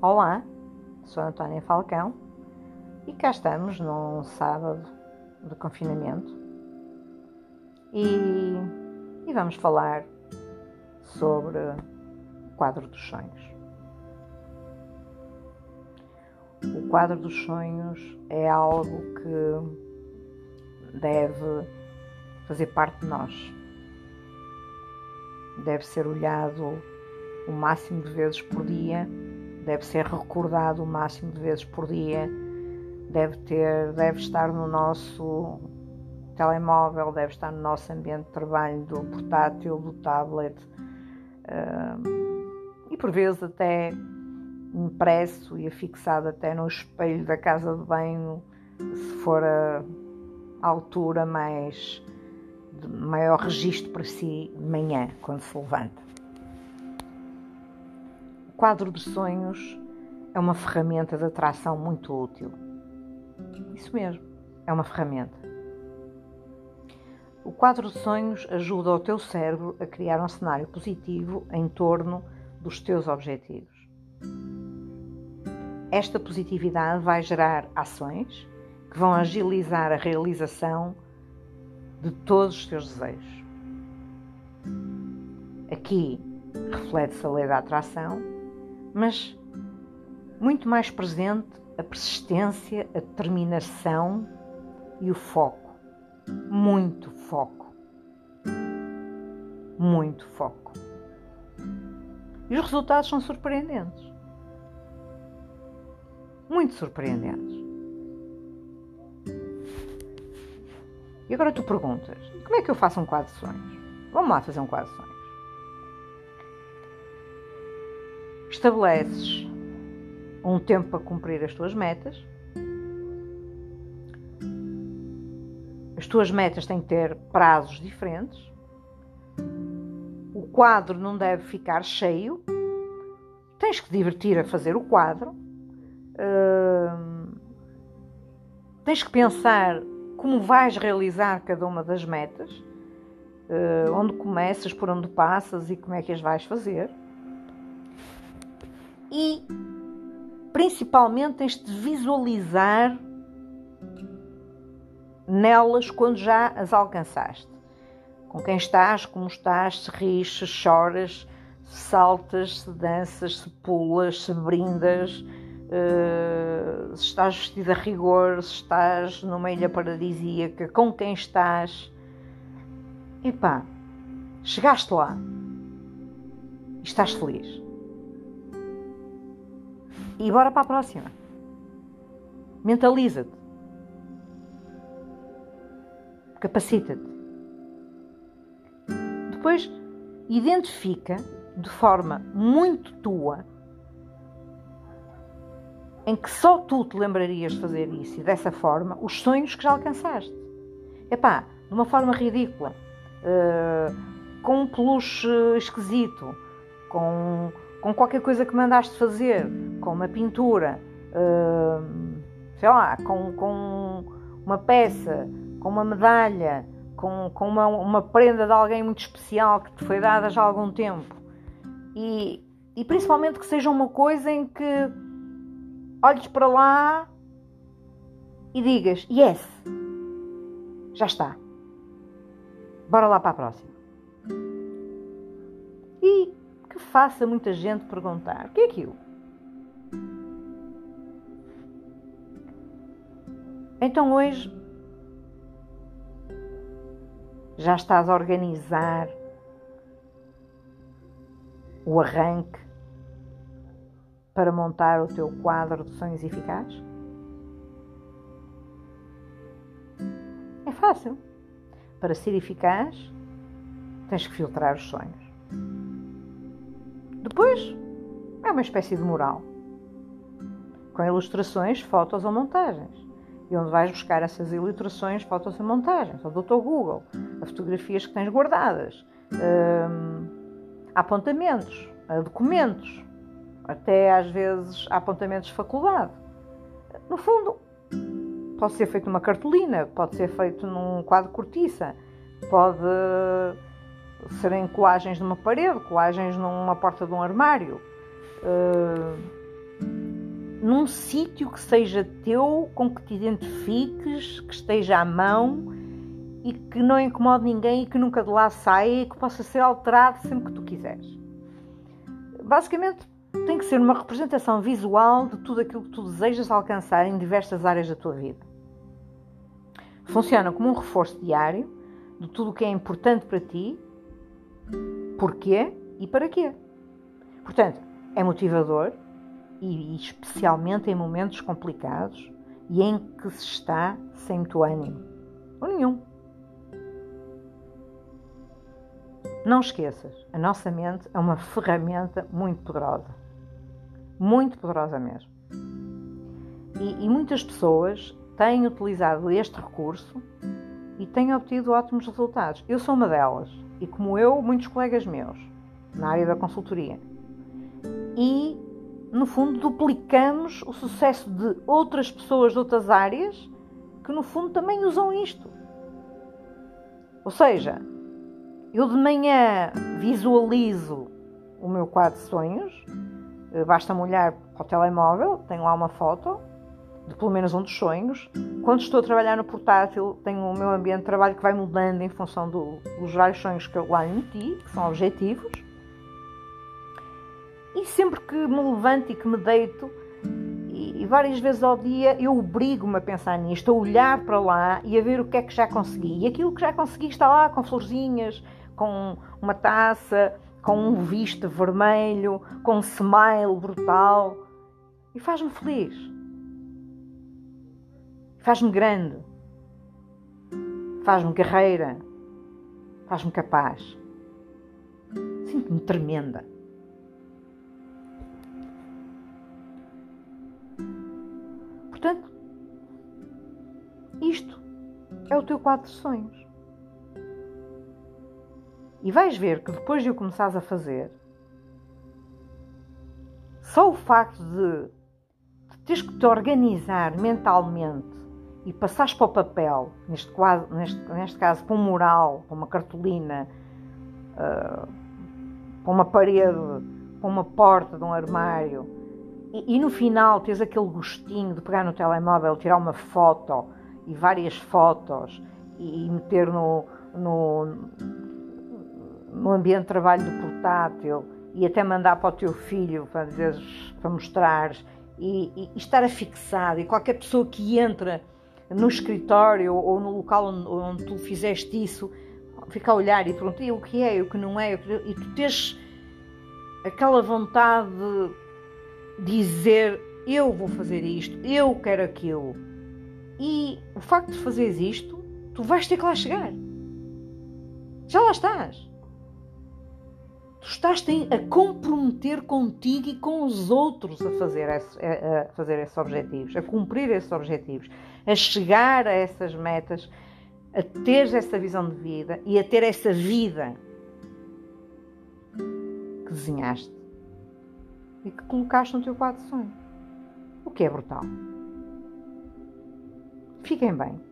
Olá, sou Antónia Falcão e cá estamos num sábado de confinamento e, e vamos falar sobre o quadro dos sonhos. O quadro dos sonhos é algo que deve fazer parte de nós. Deve ser olhado o máximo de vezes por dia, deve ser recordado o máximo de vezes por dia, deve ter, deve estar no nosso telemóvel, deve estar no nosso ambiente de trabalho, do portátil, do tablet uh, e por vezes até impresso e afixado até no espelho da casa de banho, se for a altura mais de maior registro para si de manhã, quando se levanta. Quadro de sonhos é uma ferramenta de atração muito útil. Isso mesmo, é uma ferramenta. O quadro de sonhos ajuda o teu cérebro a criar um cenário positivo em torno dos teus objetivos. Esta positividade vai gerar ações que vão agilizar a realização de todos os teus desejos. Aqui reflete-se a lei da atração, mas muito mais presente a persistência, a determinação e o foco. Muito foco. Muito foco. E os resultados são surpreendentes muito surpreendentes. E agora tu perguntas: como é que eu faço um quadro de sonhos? Vamos lá fazer um quadro de sonhos. Estabeleces um tempo para cumprir as tuas metas. As tuas metas têm que ter prazos diferentes. O quadro não deve ficar cheio. Tens que divertir a fazer o quadro tens que pensar como vais realizar cada uma das metas, uh, onde começas, por onde passas e como é que as vais fazer. E principalmente tens de visualizar nelas quando já as alcançaste. Com quem estás, como estás, se ris, se choras, se saltas, se danças, se pulas, se brindas, Uh, se estás vestido a rigor, se estás numa ilha paradisíaca, com quem estás. Epá, chegaste lá e estás feliz. E bora para a próxima. Mentaliza-te. Capacita-te. Depois, identifica de forma muito tua em que só tu te lembrarias de fazer isso e dessa forma os sonhos que já alcançaste. Epá, de uma forma ridícula, uh, com um peluche esquisito, com, com qualquer coisa que mandaste fazer, com uma pintura, uh, sei lá, com, com uma peça, com uma medalha, com, com uma, uma prenda de alguém muito especial que te foi dada já há algum tempo. E, e principalmente que seja uma coisa em que olhes para lá e digas: Yes, já está. Bora lá para a próxima. E que faça muita gente perguntar: O que é aquilo? Então hoje já estás a organizar o arranque para montar o teu quadro de sonhos eficaz? É fácil. Para ser eficaz, tens que filtrar os sonhos. Depois, é uma espécie de mural, com ilustrações, fotos ou montagens. E onde vais buscar essas ilustrações, fotos e montagens? Ou do teu Google, as fotografias que tens guardadas, hum, apontamentos, documentos, até às vezes apontamentos de faculdade. No fundo, pode ser feito numa cartolina, pode ser feito num quadro cortiça, pode ser em colagens numa parede, colagens numa porta de um armário. Num sítio que seja teu, com que te identifiques, que esteja à mão e que não incomode ninguém e que nunca de lá saia e que possa ser alterado sempre que tu quiseres. Basicamente, tem que ser uma representação visual de tudo aquilo que tu desejas alcançar em diversas áreas da tua vida. Funciona como um reforço diário de tudo o que é importante para ti, porquê e para quê. Portanto, é motivador e especialmente em momentos complicados e em que se está sem muito ânimo ou nenhum. Não esqueças, a nossa mente é uma ferramenta muito poderosa. Muito poderosa mesmo. E, e muitas pessoas têm utilizado este recurso e têm obtido ótimos resultados. Eu sou uma delas. E como eu, muitos colegas meus na área da consultoria. Fundo, duplicamos o sucesso de outras pessoas de outras áreas que, no fundo, também usam isto. Ou seja, eu de manhã visualizo o meu quadro de sonhos, eh, basta-me olhar para o telemóvel, tenho lá uma foto de pelo menos um dos sonhos. Quando estou a trabalhar no portátil, tenho o meu ambiente de trabalho que vai mudando em função do, dos vários sonhos que eu lá meti, que são objetivos. E sempre que me levanto e que me deito, e, várias vezes ao dia, eu obrigo-me a pensar nisto, a olhar para lá e a ver o que é que já consegui. E aquilo que já consegui está lá com florzinhas, com uma taça, com um visto vermelho, com um smile brutal e faz-me feliz. Faz-me grande. Faz-me guerreira. Faz-me capaz. Sinto-me tremenda. Portanto, isto é o teu quadro de sonhos. E vais ver que depois de o começares a fazer, só o facto de, de teres que te organizar mentalmente e passares para o papel, neste, quadro, neste, neste caso para um mural, para uma cartolina, uh, para uma parede, para uma porta de um armário, e, e, no final tens aquele gostinho de pegar no telemóvel, tirar uma foto e várias fotos e, e meter no, no no ambiente de trabalho do portátil e até mandar para o teu filho para, dizer, para mostrar e, e, e, estar afixado. E qualquer pessoa que entra no escritório ou no local onde, onde tu fizeste isso fica a olhar e pergunta o que é, o que não é, e tu tens aquela vontade de dizer eu vou fazer isto, eu quero aquilo. E o facto de fazeres isto, tu vais ter que lá chegar. Já lá estás tu estás a comprometer contigo e com os outros a fazer, esse, a fazer esses objetivos, a cumprir esses objetivos, a chegar a essas metas, a ter essa visão de vida e a ter essa vida que desenhaste e que colocaste no teu quadro de sonho. O que é brutal. Fiquem bem.